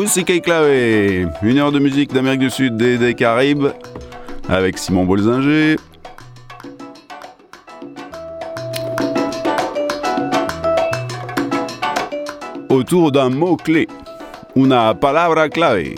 Musique une heure de musique d'Amérique du Sud et des Caraïbes avec Simon Bolzinger. Autour d'un mot-clé, una palabra clave.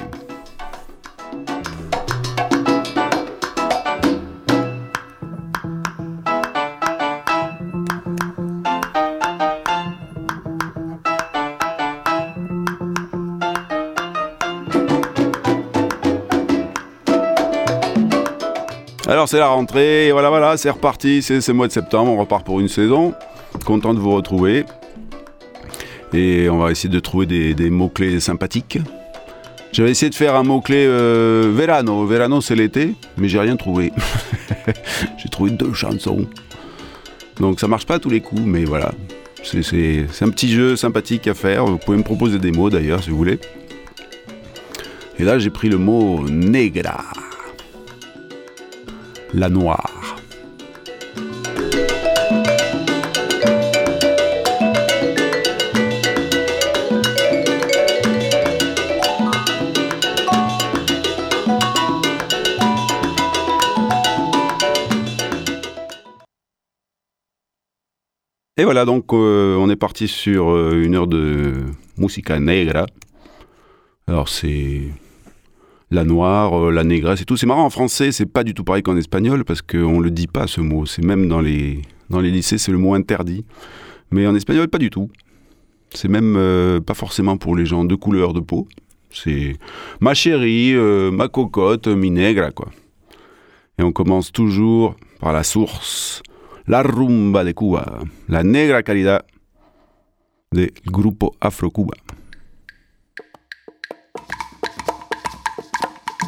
C'est la rentrée, et voilà, voilà, c'est reparti, c'est ce mois de septembre, on repart pour une saison. Content de vous retrouver. Et on va essayer de trouver des, mots-clés sympathiques. J'avais essayé de faire un mot-clé euh, Verano. Verano, c'est l'été, mais j'ai rien trouvé. j'ai trouvé deux chansons. Donc ça marche pas tous les coups, mais voilà. C'est un petit jeu sympathique à faire. Vous pouvez me proposer des mots d'ailleurs si vous voulez. Et là, j'ai pris le mot negra la noire. Et voilà, donc euh, on est parti sur euh, une heure de musica negra. Alors c'est la noire, euh, la négresse et tout. C'est marrant, en français, c'est pas du tout pareil qu'en espagnol parce qu'on le dit pas ce mot. C'est même dans les, dans les lycées, c'est le mot interdit. Mais en espagnol, pas du tout. C'est même euh, pas forcément pour les gens de couleur de peau. C'est ma chérie, euh, ma cocotte, mi negra, quoi. Et on commence toujours par la source, la rumba de Cuba, la negra calidad del grupo Afro Cuba.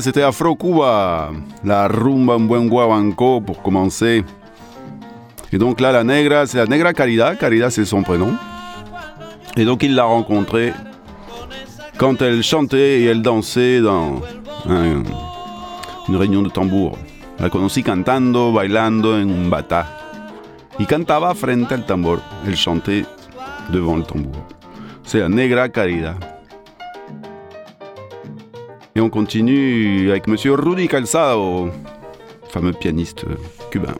C'était Afro Cuba, la rumba un buen guabanco pour commencer. Et donc là, la negra, c'est la negra Caridad. Caridad, c'est son prénom. Et donc il l'a rencontrée quand elle chantait et elle dansait dans un- une réunion de tambour. La conocí cantando, bailando en un bata. Y cantaba frente al tambor. Elle chantait devant le tambour. C'est la negra Caridad. Et on continue avec Monsieur Rudy Calzado, fameux pianiste cubain.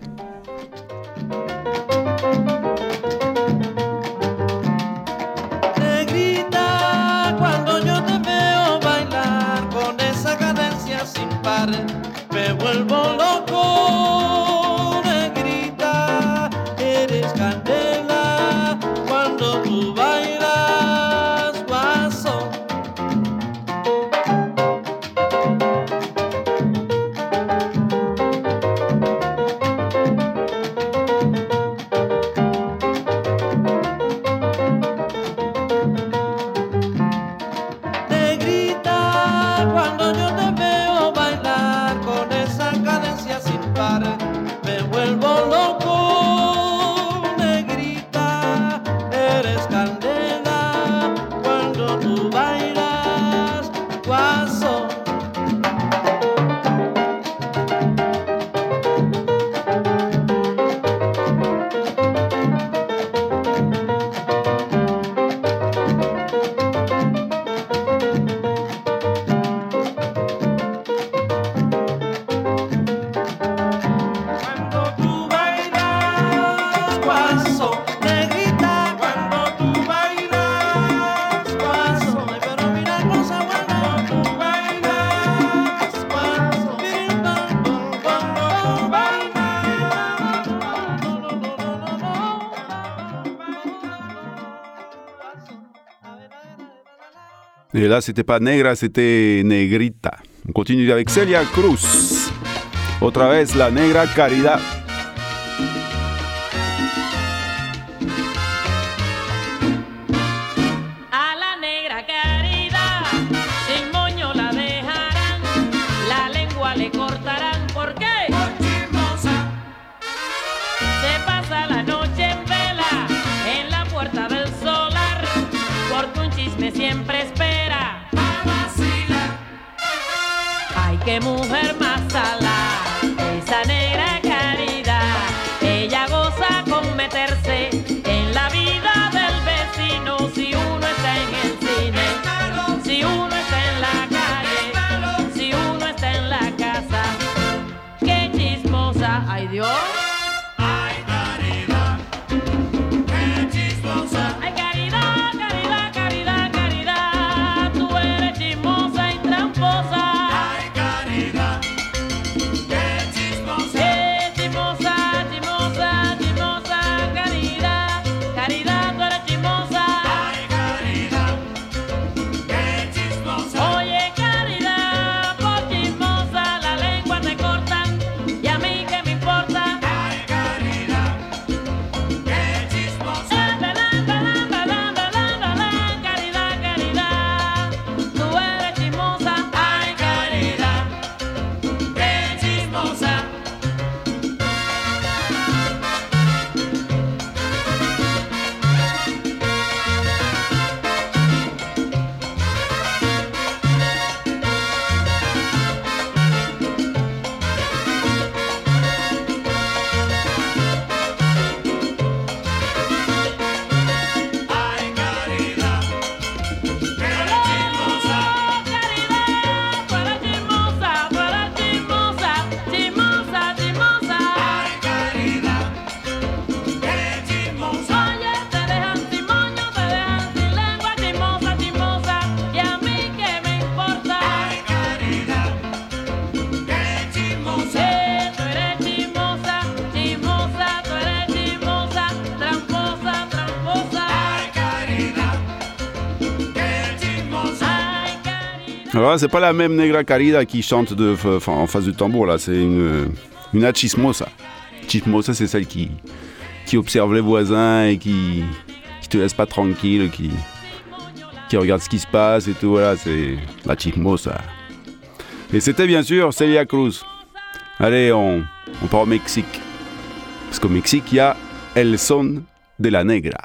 Et là, c'était pas negra, c'était negrita. On continue avec Cruz. Otra vez la negra Caridad. Ouais, c'est pas la même Negra Carida qui chante en face du tambour, là. C'est une, une achismosa. Chismosa, c'est celle qui, qui observe les voisins et qui, qui te laisse pas tranquille, qui, qui regarde ce qui se passe et tout. Voilà, c'est la chismosa. Et c'était bien sûr Celia Cruz. Allez, on, on part au Mexique. Parce qu'au Mexique, il y a El Son de la Negra.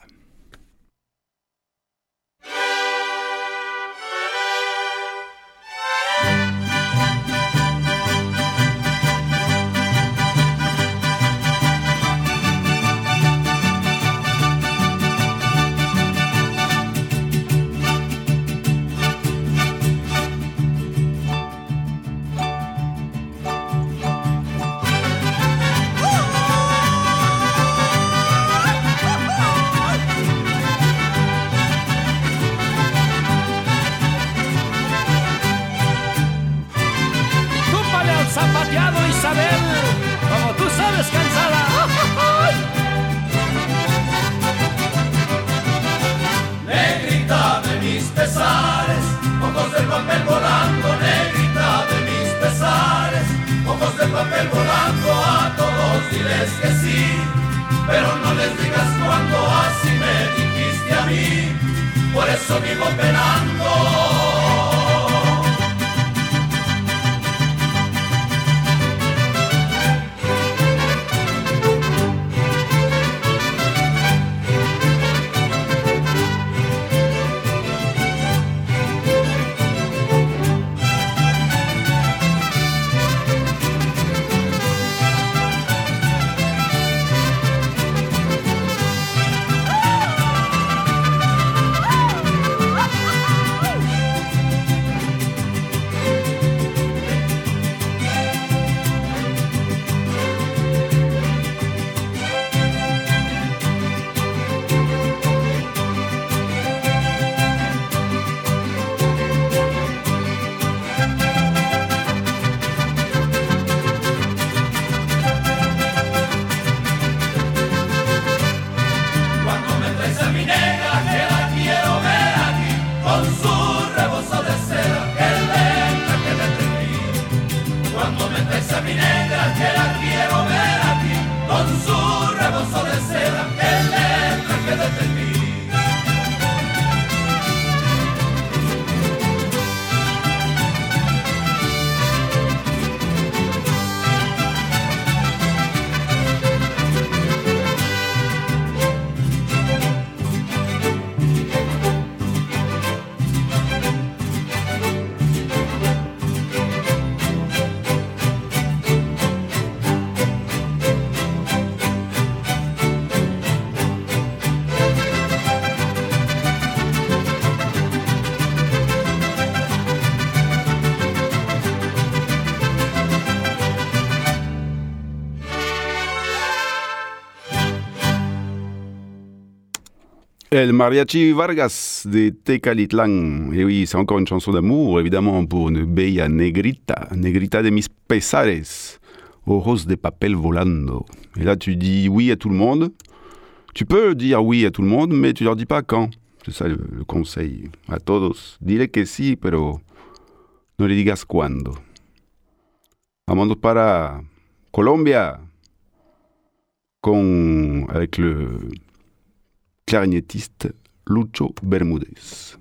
El Mariachi Vargas de Tecalitlán. Et oui, c'est encore une chanson d'amour, évidemment, pour une bella negrita, negrita de mis pesares, rose de papel volando. Et là, tu dis oui à tout le monde. Tu peux dire oui à tout le monde, mais tu leur dis pas quand. C'est ça le, conseil. A todos. Dile que sí, pero no le digas cuándo. Vamos para Colombia. Con, avec le, clarinettiste Lucho Bermudez.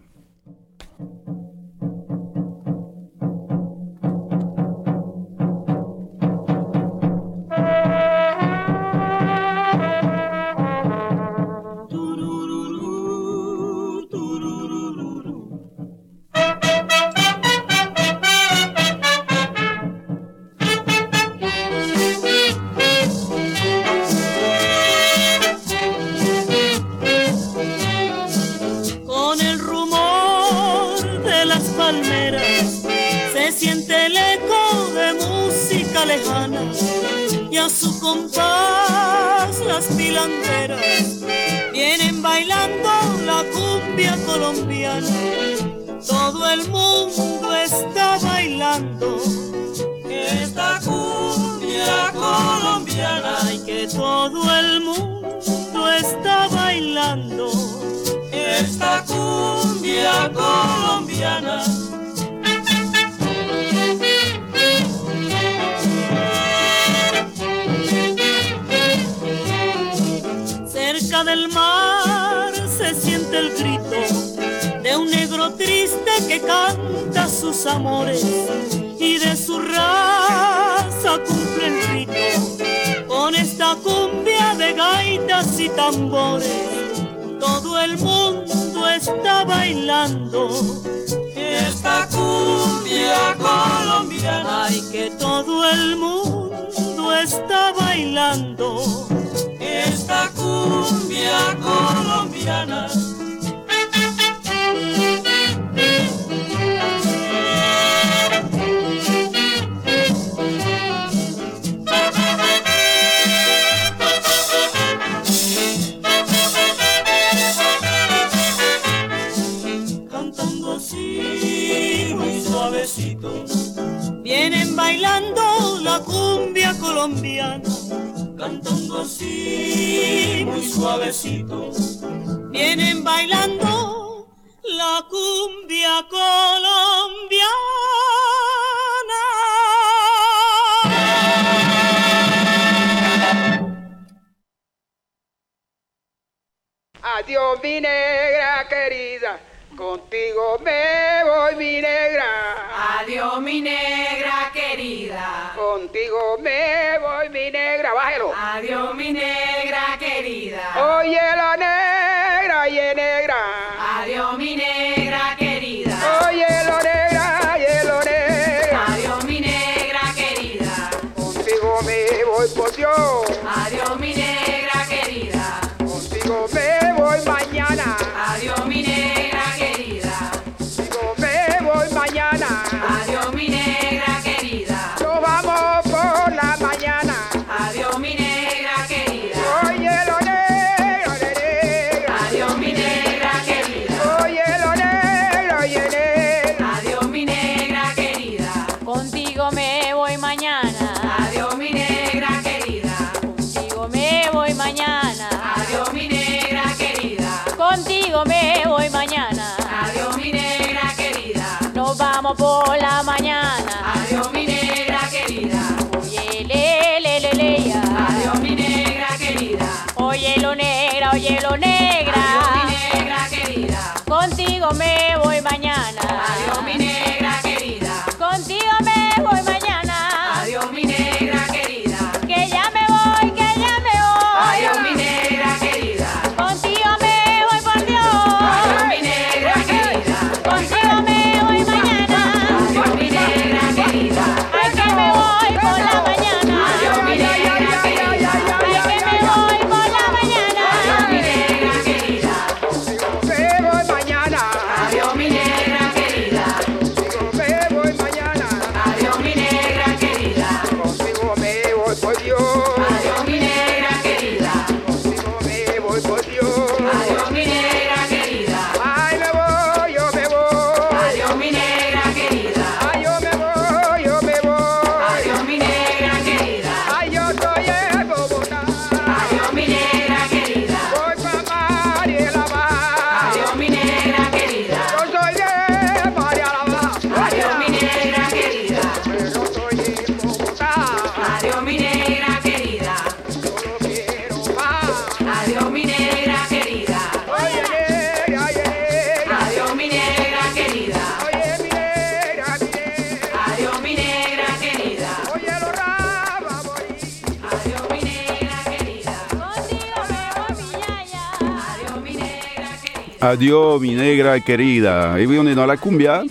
Adiós, mi negra querida. Et oui, on est dans la cumbia.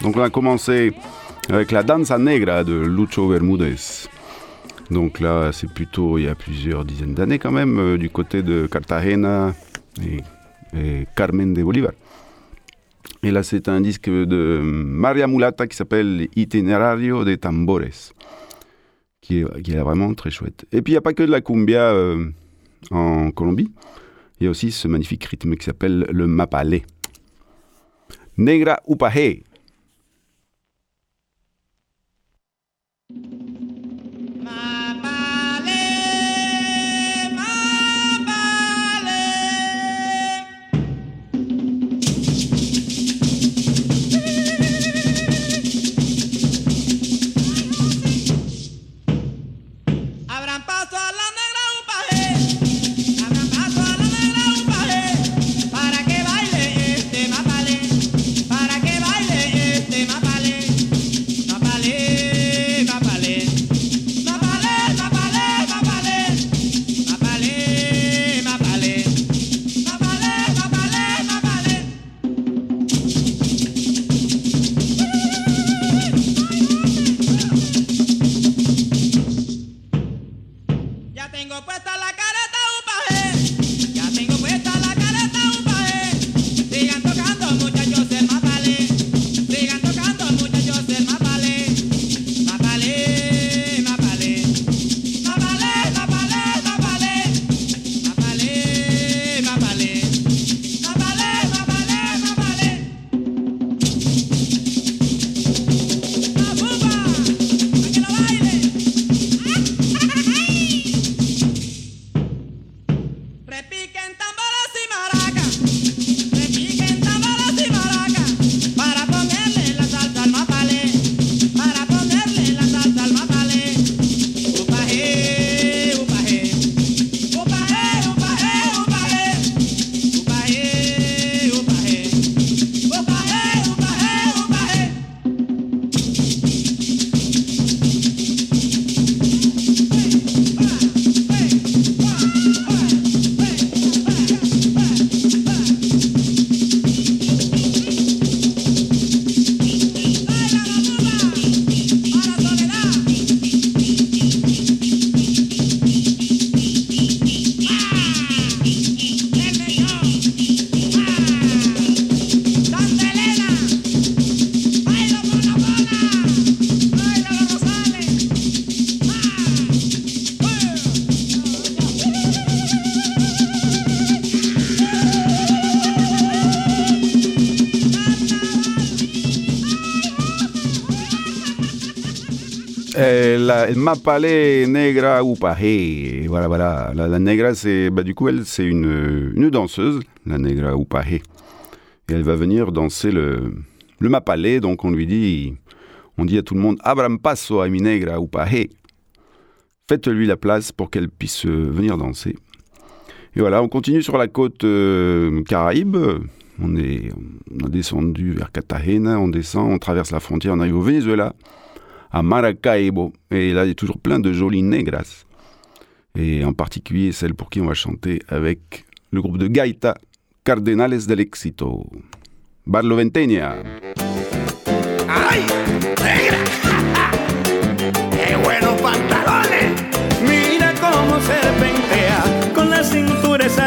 Donc, on a commencé avec la danza negra de Lucho Bermudez. Donc là, c'est plutôt il y a plusieurs dizaines d'années quand même, euh, du côté de Cartagena et, Carmen de Bolívar. Et là, c'est un disque de Maria Mulata qui s'appelle Itinerario de Tambores, qui est, vraiment très chouette. Et puis, il n'y a pas que de la cumbia euh, en Colombie. Il y a aussi ce magnifique rythme qui s'appelle le mapalé. Negra upahe. La Mapale Negra Upahe. Voilà, voilà. La, la Negra, c'est, bah, du coup, elle, c'est une, danseuse, la Negra Upahe. Et elle va venir danser le, le Mapale. Donc, on lui dit, on dit à tout le monde, Abram paso a mi Negra Upahe. Faites-lui la place pour qu'elle puisse euh, venir danser. Et voilà, on continue sur la côte euh, Caraïbe. On est, on a descendu vers Cartagena, on descend, on traverse la frontière, on arrive au Venezuela à Maracaibo. Et là, il y a toujours plein de jolies negras. Et en particulier celle pour qui on va chanter avec le groupe de Gaita, Cardenales del Éxito. Barloventeña. ¡Ay! ¡Negra! ¡Qué buenos pantalones! Mira cómo serpentea con la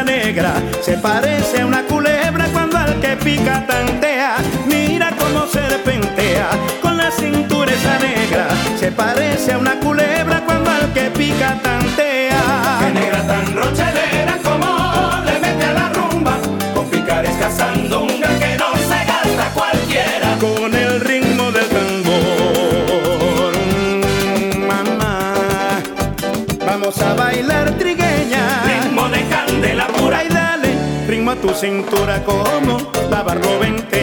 negra. Se parece a una culebra cuando al que pica tantea. Se parece a una culebra cuando al que pica tantea. Qué negra tan rochelera como le mete a la rumba Con picaresca sandunga que no se gasta cualquiera con el ritmo del tambor. Mm, Mamá, vamos a bailar trigueña. Ritmo de candela pura Ay, dale ritmo a tu cintura como la barroventeña.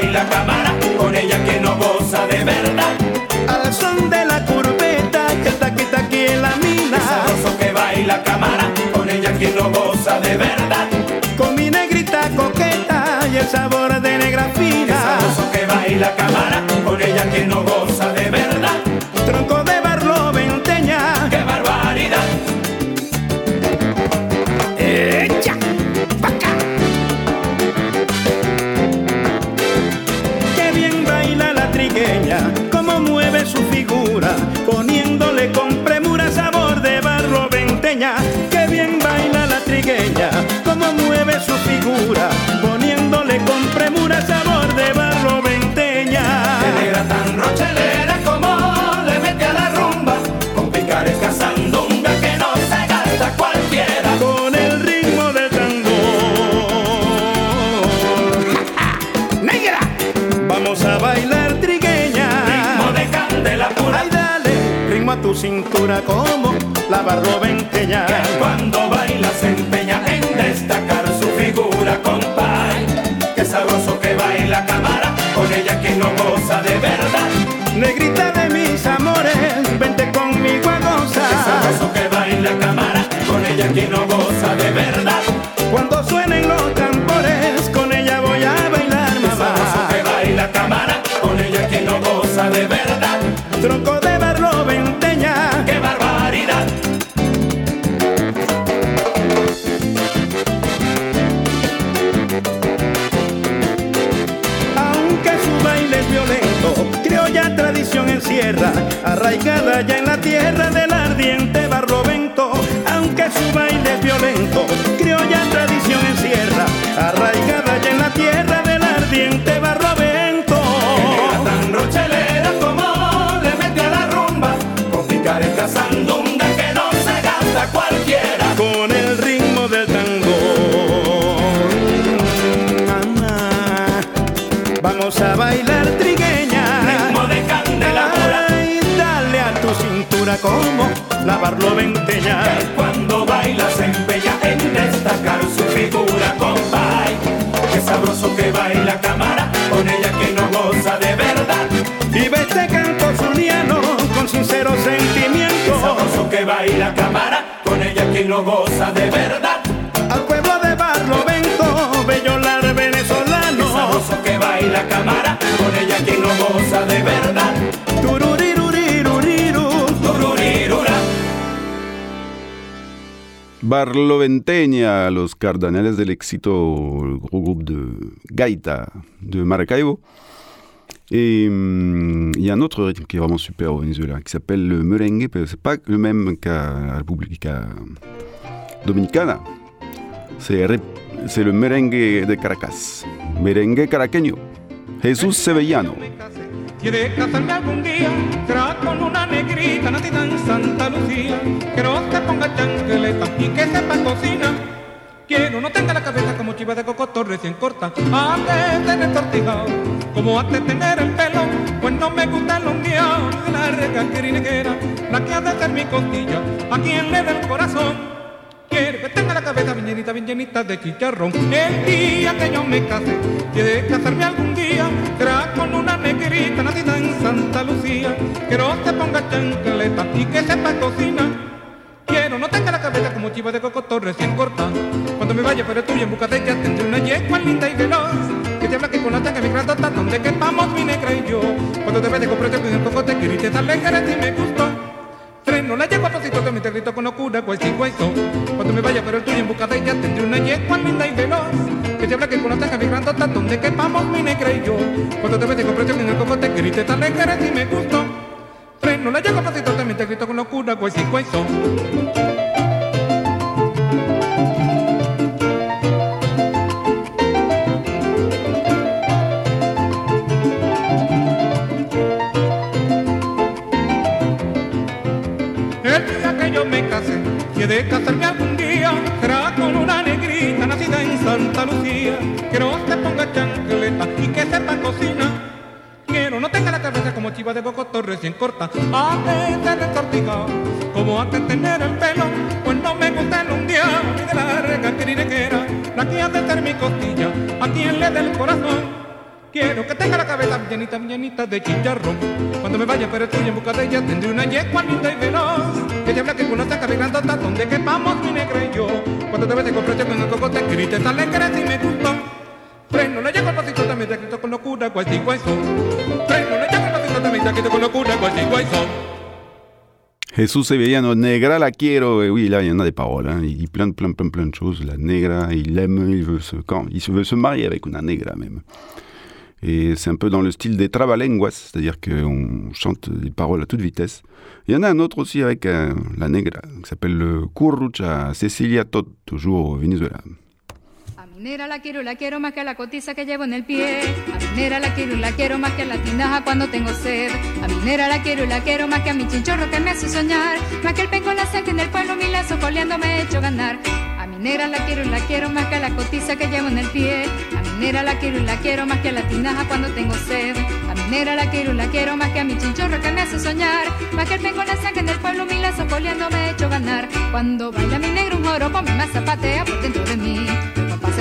Que baila cámara Con ella que no goza de verdad Al son de la curveta que está aquí, está aquí en la mina. sabroso que baila cámara Con ella quien no goza de verdad Con mi negrita coqueta y el sabor de negra fina. sabroso que baila cámara Con ella quien no goza cintura como la barroventeña. Que cuando baila se empeña en destacar su figura, compay. Qué sabroso que baila cámara, con ella quien no goza de verdad. Criolla tradición encierra, arraigada ya en la tierra del ardiente barrovento. Qué negra tan rochelera como le mete a la rumba, con picaresca sandunga que no se gasta cualquiera. Con el ritmo del tambor. Mamá, vamos a bailar trigueña. Ritmo de candela pura Ay, dale tu cintura como lavarlo venteña. Cuando baila se empeña en figura, compay. Qué sabroso que baila cámara, con ella que no goza de verdad. Y ve este canto zuliano con sincero Qué sentimiento. sabroso que baila cámara, con ella que no goza de verdad. Al pueblo de Barlovento, bello lar Qué venezolano. sabroso que baila cámara, con ella que no goza de verdad. Barloventeña, los cardenales del éxito, le gros groupe de gaita de Maracaibo. Et il y a un autre rythme qui est vraiment super au Venezuela, qui s'appelle le merengue, c'est pas le même qu'à la République Dominicana. C'est le merengue de Caracas, merengue caraqueño. Jesús Sevellano. Negrita nacida en Santa Lucía. Que no se ponga chanqueleta y que sepa cocina. Quiero no tenga la cabeza como chiva de cocoto recién corta. Antes de tener tortijao, como antes de tener el pelo. Pues no me gusta el ondeado de la recaqueriniguera, la que ha de ser mi costilla, a quien le dé el corazón. Quiero que tenga la cabeza bien llenita, bien llenita de chicharrón. El día que yo me case, quiere casarme algún día, será con una negrita nacida en Santa Lucía. Quiero que ponga chancleta y que sepa cocina. Quiero no tenga la cabeza como chiva de cocoto recién corta. Cuando me vaya pero tuya en busca de ella tendré una yegua linda y veloz. Que te habla que con la tanga mi grandota donde quepamos mi negra y yo. Cuando te ve de comprar con el cocote que te sale que si me gustó. Freno la yegua pasito me te grito con locura, cual si cueso. Cuando me vaya pero el tuyo en busca de ella tendré una yegua linda y veloz. Que te que con la tanga mi grandota donde quepamos mi negra y yo. Cuando te ve de comprar con el que te sale que si me gustó. Freno la yegua pasito me te grito con locura, si cueso. El he de casarme algún día, será con una negrita nacida en Santa Lucía. Que no se ponga chancleta y que sepa cocina. Quiero no tenga la cabeza como chiva de bocoto recién corta. Antes de retortijao, como antes tener el pelo, pues no me gusta el undiao ni de la recaqueriniguera, la que ha de ser mi costilla, a quien le dé el corazón. Quiero que tenga la cabeza bien llenita, bien llenita de chicharrón. Cuando me vaya pero estoy en busca de ella, tendré una yegua linda y veloz. Te habla que con la saca de grandota, donde quepamos mi negra y yo. Cuando te ves de comprar con el cocote, grites alegre si me gustó. Freno, le llego al pasito, también te grito con locura, cual si hueso. Freno, le llego al pasito, también te grito con locura, cual si hueso. Jesús Sevillano, Negra la quiero. Et oui, là, il y en a des paroles. hein. Il dit plein, plein, plein, plein de choses. La Negra, il aime, il veut se, quand, il veut se marier avec una Negra même. Et c'est un peu dans le style des trabalenguas, c'est-à-dire qu'on chante des paroles à toute vitesse. Il y en a un autre aussi avec euh, la Negra, qui s'appelle le Currucha Cecilia Todd, toujours au Venezuela. A mi negra la quiero, la quiero más que la cotiza que llevo en el pie. A mi negra la quiero la quiero más que la tinaja cuando tengo sed. A mi negra la quiero la quiero más que a mi chinchorro que me hace soñar. Más que el penco la sangre en el pueblo, mi lazo coleando me he hecho ganar. A mi negra la quiero y la quiero más que a la cotiza que llevo en el pie. A mi negra la quiero y la quiero más que a la tinaja cuando tengo sed. A mi negra la quiero y la quiero más que a mi chinchorro que me hace soñar. Más que el penco la sangre en el pueblo, mi lazo coleando me he hecho ganar. Cuando baila mi negro un joropo, mi más zapatea por dentro de mí.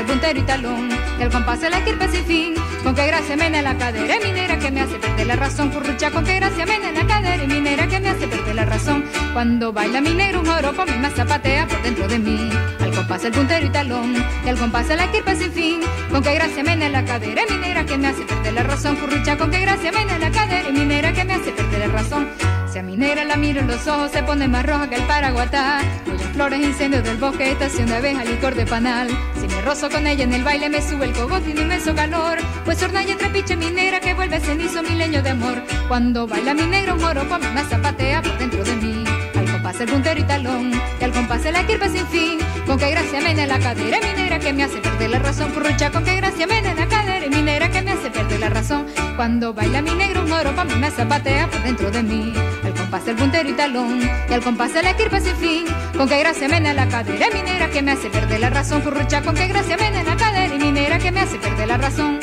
Puntero y talón, el compás de la kirpa sin fin. Con qué gracia mena la cadera y mi negra que me hace perder la razón. Currucha, con qué gracia mena la cadera y mi negra que me hace perder la razón. Cuando baila mi negro un joropo, mi más zapatea por dentro de mí. Al compás, el puntero y talón, el compás de la kirpa sin fin. Con qué gracia mena la cadera y mi negra que me hace perder la razón. Currucha, con qué gracia mena la cadera y mi negra que me hace perder la razón. Si a mi negra la miro en los ojos se pone más roja que el paraguatá. Voy en flores, incendios del bosque, estación de abeja, licor de panal. Si me rozo con ella en el baile me sube el cogote y un inmenso calor. Pues horna y trepiche mi negra que vuelve cenizo mi leño de amor. Cuando baila mi negra un joropo a mí me zapatea por dentro de mí. Al compás el puntero y talón y al compás la kirpa sin fin. Con qué gracia mena la cadera mi negra que me hace perder la razón. Currucha con qué gracia mena la cadera mi negra que me hace perder la razón Cuando baila mi negro un joropo a mí me zapatea por dentro de mí al compás del puntero y talón y al compás de la kirpa sin fin con qué gracia mena la cadera y mi negra que me hace perder la razón Currucha con qué gracia mena la cadera y mi negra que me hace perder la razón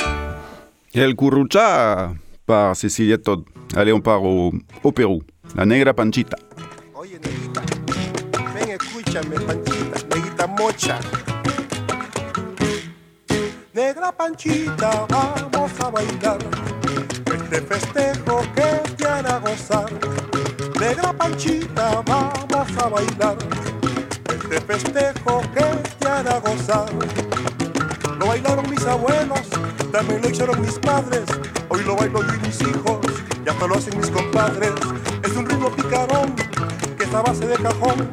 El Currucha par Cecilia Todd. Allez, on part au, au Pérou. La negra Panchita. Oye, negrita, ven, escúchame, Panchita, negrita mocha. Negra Panchita, vamos a bailar este festejo que te hará gozar. Negra Panchita, vamos a bailar este festejo que te hará gozar. Lo bailaron mis abuelos, también lo hicieron mis padres. Hoy lo bailo yo y mis hijos, ya hasta lo hacen mis compadres. Es un ritmo picarón que es a base de cajón.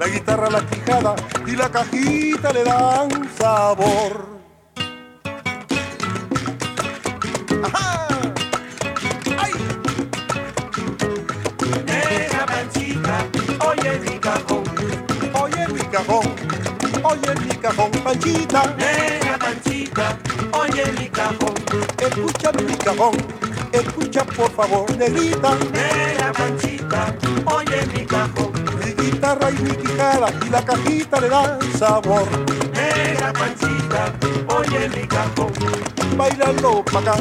La guitarra, la quijada y la cajita le dan sabor. ¡Ajá! Oye mi cajón, Panchita. Negra Panchita, oye mi cajón. Escucha mi cajón, escucha por favor, negrita. Negra Panchita, oye mi cajón. Mi guitarra y mi quijada y la cajita le dan sabor. Negra Panchita, oye mi cajón. Bailalo pa' acá,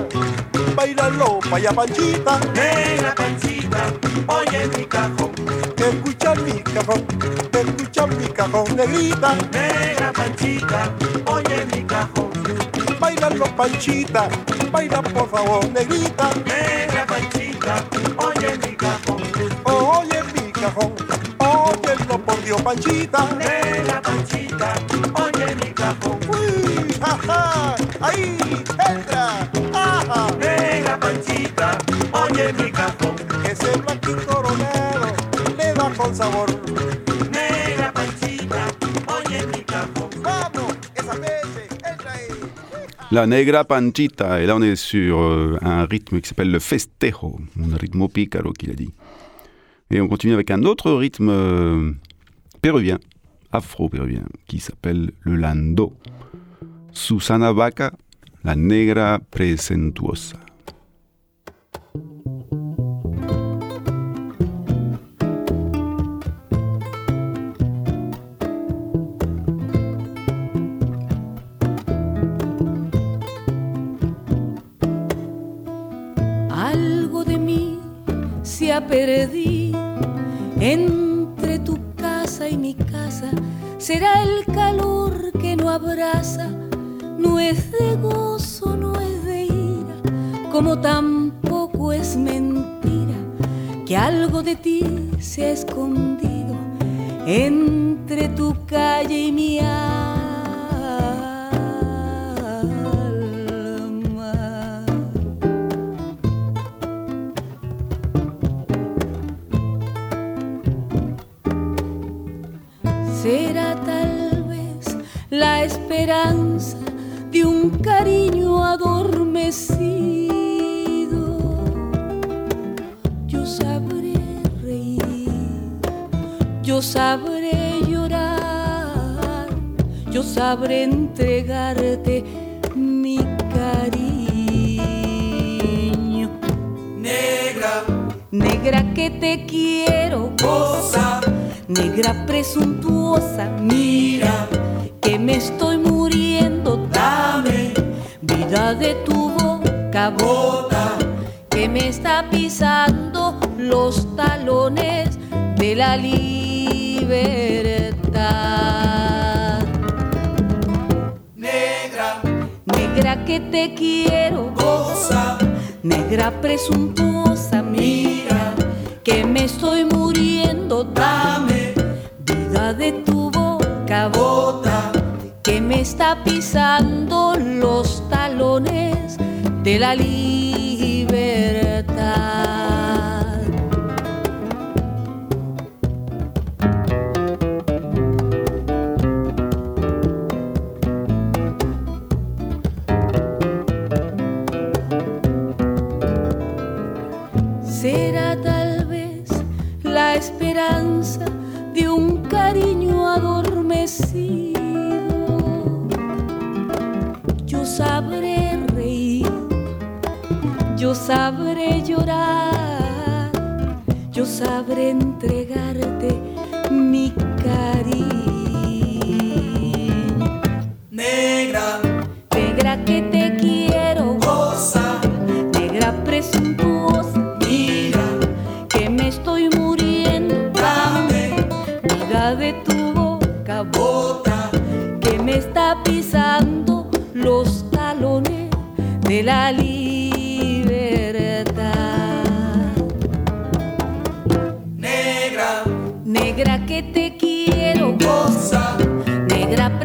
bailalo pa' allá, Panchita. Negra Panchita, oye mi cajón. Escucha mi cajón, escucha mi cajón, negrita. Negra Panchita, oye mi cajón. Bailalo, Panchita, baila por favor, negrita. Negra Panchita, oye mi cajón. Oye mi cajón, óyelo por Dios, Panchita. Negra Panchita, oye mi cajón. Uy, ajá, ahí, entra, ajá. Negra Panchita, oye mi cajón. La negra Panchita. Et là, on est sur euh, un rythme qui s'appelle le festejo, un rythme pícaro qu'il a dit. Et on continue avec un autre rythme euh, péruvien, afro-péruvien, qui s'appelle le lando. Susana Vaca, la negra presentuosa. Perdido entre tu casa y mi casa. Será el calor que no abraza, no es de gozo, no es de ira, como tampoco es mentira que algo de ti se ha escondido entre tu calle y mi alma. Esperanza de un cariño adormecido. Yo sabré reír, yo sabré llorar, yo sabré entregarte mi cariño. Negra, Negra que te quiero, goza, negra presuntuosa, mira que me estoy de tu boca, bota, que me está pisando los talones de la libertad. negra, Negra que te quiero, goza, negra presuntuosa, mira que me estoy muriendo, dame, vida de tu boca, bota, está pisando los talones de la libertad. Yo sabré llorar, yo sabré entregarte mi cariño. negra, Negra que te quiero, goza, negra presuntuosa, mira, que me estoy vida de tu boca, boca, que me está pisando los talones de la libertad.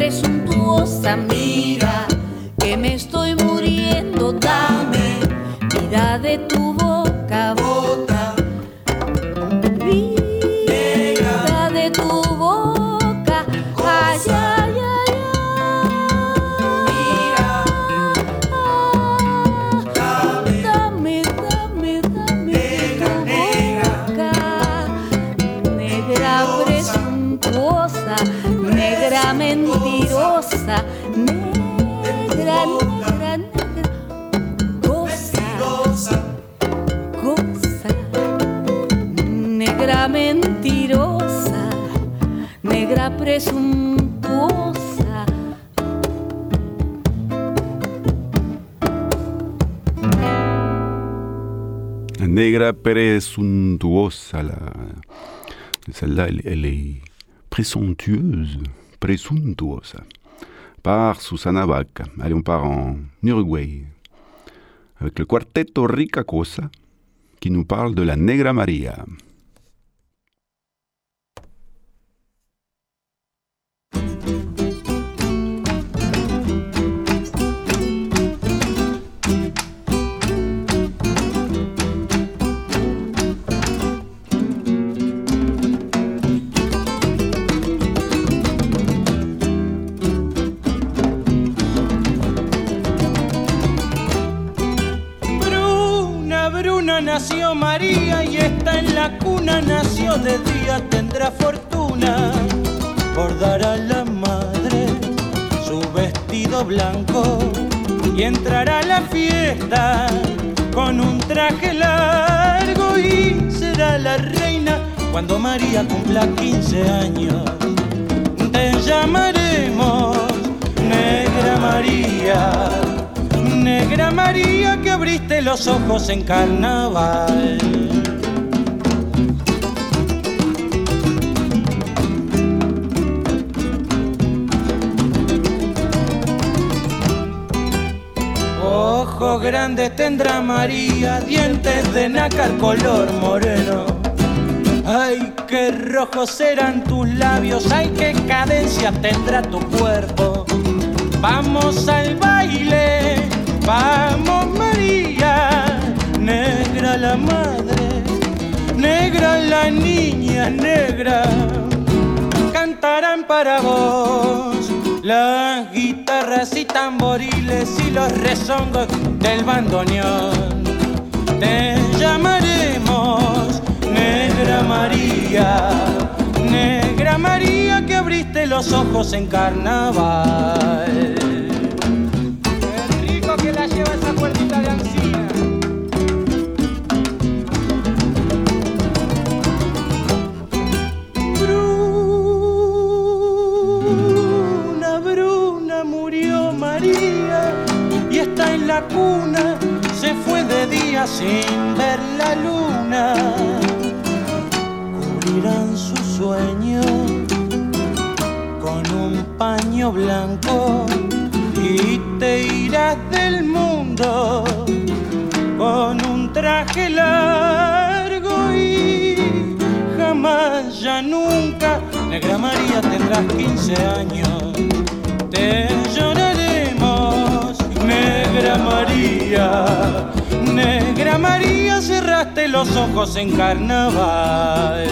Presuntuosa, mira, que me estoy muriendo, dame vida de tu negra presuntuosa. La negra presuntuosa, celle-là, elle, est présomptueuse, presuntuosa, par Susana Baca. Allez, on part en Uruguay, avec le quartetto Rica Cosa, qui nous parle de la Negra Maria. Nació María y está en la cuna, nació de día, tendrá fortuna por dar a la madre su vestido blanco y entrará a la fiesta con un traje largo y será la reina cuando María cumpla 15 años. Te llamaremos Negra María. Negra María que abriste los ojos en carnaval. Ojos grandes tendrá María, dientes de nácar color moreno. Ay, qué rojos serán tus labios, ay, qué cadencia tendrá tu cuerpo. Vamos al baile, vamos María, negra la madre, negra la niña negra, cantarán para vos las guitarras y tamboriles y los rezongos del bandoneón. Te llamaremos Negra María, Negra María que abriste los ojos en carnaval. Sin ver la luna. Cubrirán su sueño con un paño blanco y te irás del mundo con un traje largo y jamás ya nunca Negra María tendrás 15 años te lloraremos Negra María Negra María cerraste los ojos en carnaval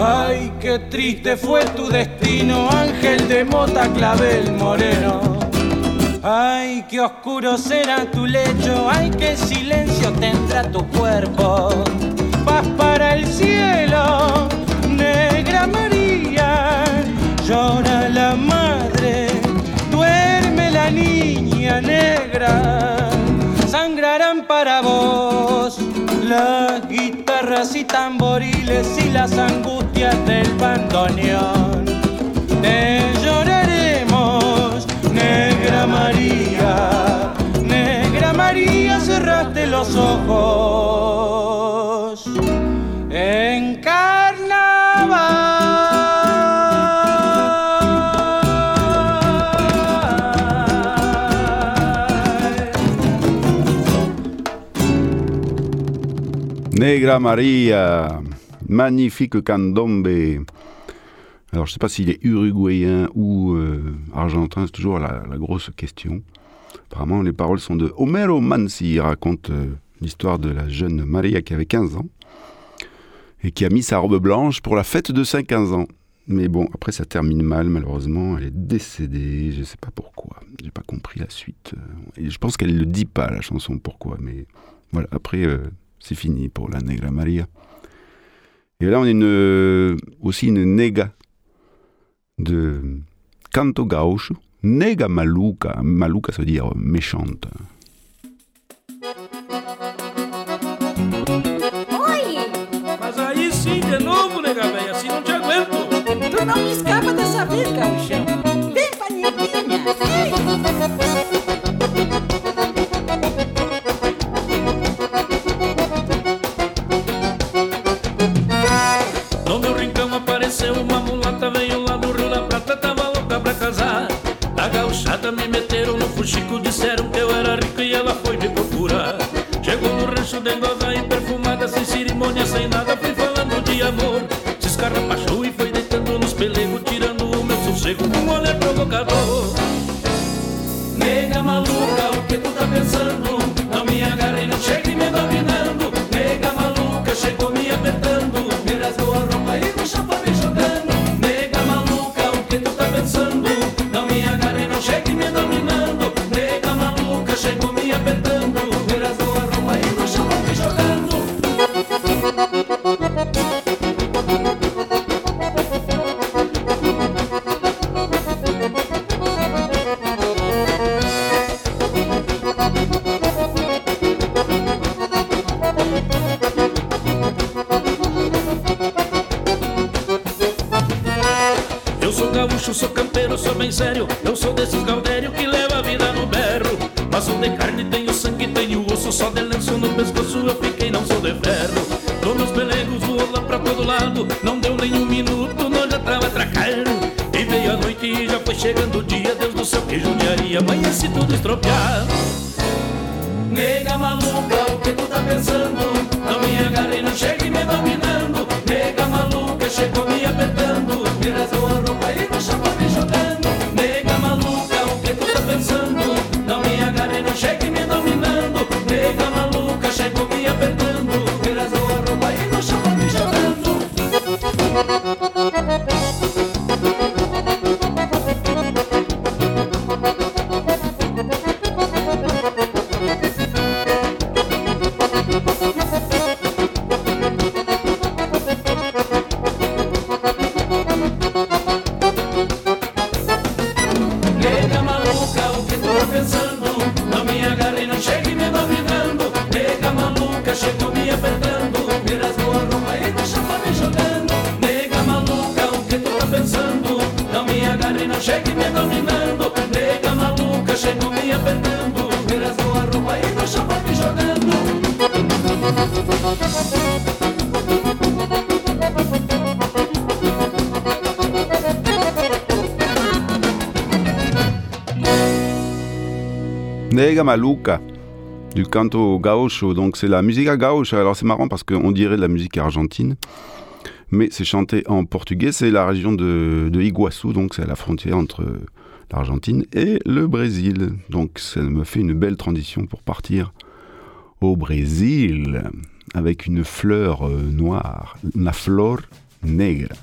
Ay, qué triste fue tu destino, ángel de mota clavel moreno. Ay, qué oscuro será tu lecho, ay, qué silencio tendrá tu cuerpo. Vas para el cielo, negra María, llora la madre, duerme la niña negra, sangrarán para vos las guitarras y tamboriles y las angustias del bandoneón. Te lloraremos, negra María, negra María, cerraste los ojos. En Negra Maria, magnifique candombe. Alors, je sais pas s'il est uruguayen ou euh, argentin, c'est toujours la, grosse question. Apparemment, les paroles sont de Homero Mansi. Il raconte euh, l'histoire de la jeune Maria qui avait 15 ans et qui a mis sa robe blanche pour la fête de ses 15 ans. Mais bon, après, ça termine mal, malheureusement. Elle est décédée, je sais pas pourquoi. J'ai pas compris la suite. Je pense qu'elle ne le dit pas, la chanson, pourquoi. Mais voilà, après, euh, c'est fini pour la Negra Maria. Et là, on a une, euh, aussi une nega de canto gaucho, nega maluca. Maluca, ça veut dire méchante. Mas aí sim, de novo, nega véia, assim não te aguento. Tu não me escapa dessa vez, gauchão. Fuxico, disseram que eu era rico e ela foi me procurar. Chegou no rancho dengosa e Tô meus pelegos, lá pra todo lado. Não deu nem um minuto, nós já tava atracando. E veio a noite e já foi chegando o dia. Deus do céu, que judiaria, amanhece tudo estropiado. Nega maluca, o que tu tá pensando? Não me agarre, não chegue me dominando. Nega maluca, chegou me apertando. Me rasgou Maluca, du canto gaucho. Donc c'est la musique gauche. Alors c'est marrant parce qu'on dirait de la musique argentine, mais c'est chanté en portugais. C'est la région de, de donc c'est à la frontière entre l'Argentine et le Brésil. Donc ça me fait une belle transition pour partir au Brésil avec une fleur euh, noire, la flor negra.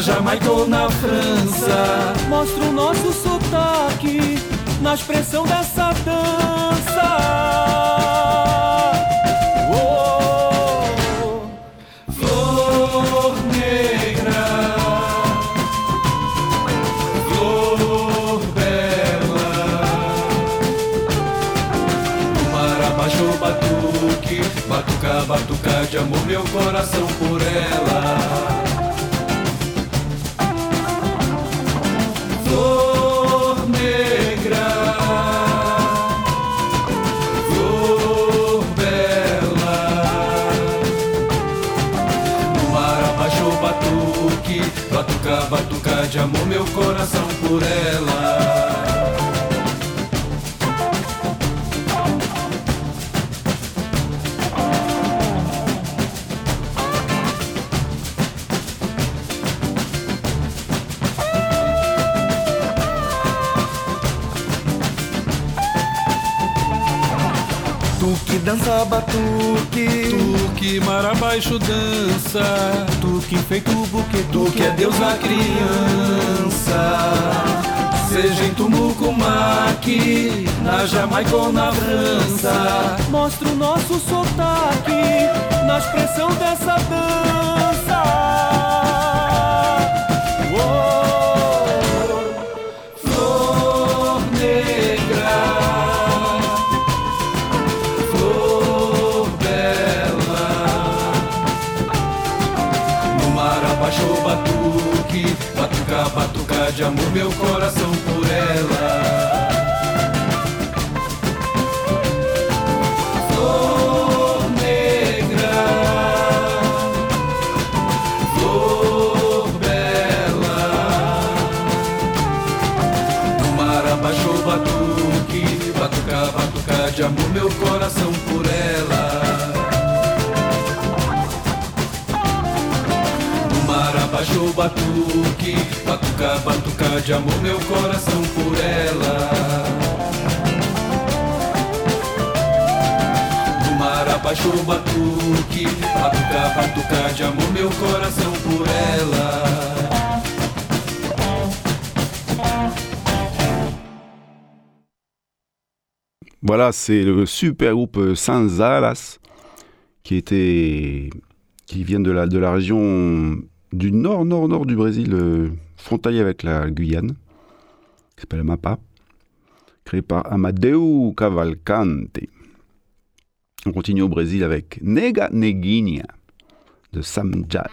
Já Jamaica ou na França. Mostra o nosso sotaque na expressão dessa dança. Oh. Flor negra, flor bela, marabajou batuque, batuca, batuca de amor, meu coração por ela. derramou meu coração por ela. Tu que dança batuque que mar abaixo dança, tu que enfeita o buquê, tu que é Deus na criança. Seja em Tumucumaque, na Jamaica ou na França, mostra o nosso sotaque na expressão dessa dança. de amor meu coração. c'est le super groupe euh, Sans Alas, qui était qui viennent de la, région du nord-nord-nord du Brésil, euh, frontalier avec la Guyane, qui s'appelle MAPA, créé par Amadeu Cavalcante. On continue au Brésil avec Nega Neguinha de Sam Jazz.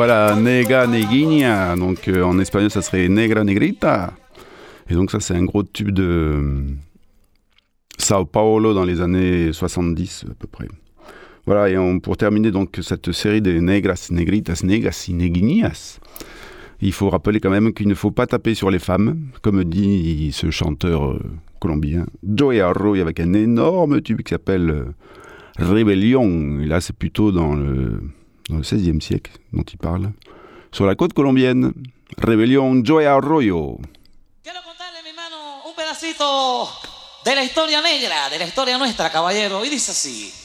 Voilà, Nega Neguinha, donc euh, en espagnol ça serait Negra Negrita. Et donc ça c'est un gros tube de euh, Sao Paulo dans les années 70 à peu près. Voilà, et pour terminer donc cette série des Negras Negritas, Negras y il faut rappeler quand même qu'il ne faut pas taper sur les femmes, comme dit ce chanteur euh, colombien, Joey Arroyo, avec un énorme tube qui s'appelle Rébellion. Et là, c'est plutôt dans le, dans le 16e siècle dont il parle. Sur la côte colombienne, Rébellion Joey Arroyo. un pedacito de la historia negra, de la historia nuestra, caballero. Y dice así.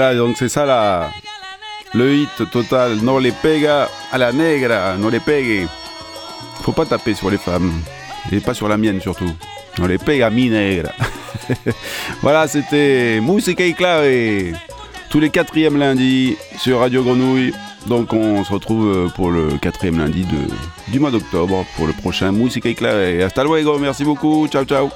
Voilà, donc c'est ça la, le hit total. No le pega à la negra, no le pegue. Faut pas taper sur les femmes. Et pas sur la mienne surtout. No le pega mi negra. voilà, c'était Musique et Clave. Tous les quatrièmes lundis sur Radio Grenouille. Donc on se retrouve pour le quatrième lundi de, du mois d'octobre pour le prochain Musique et Clave. Hasta luego, merci beaucoup, ciao ciao.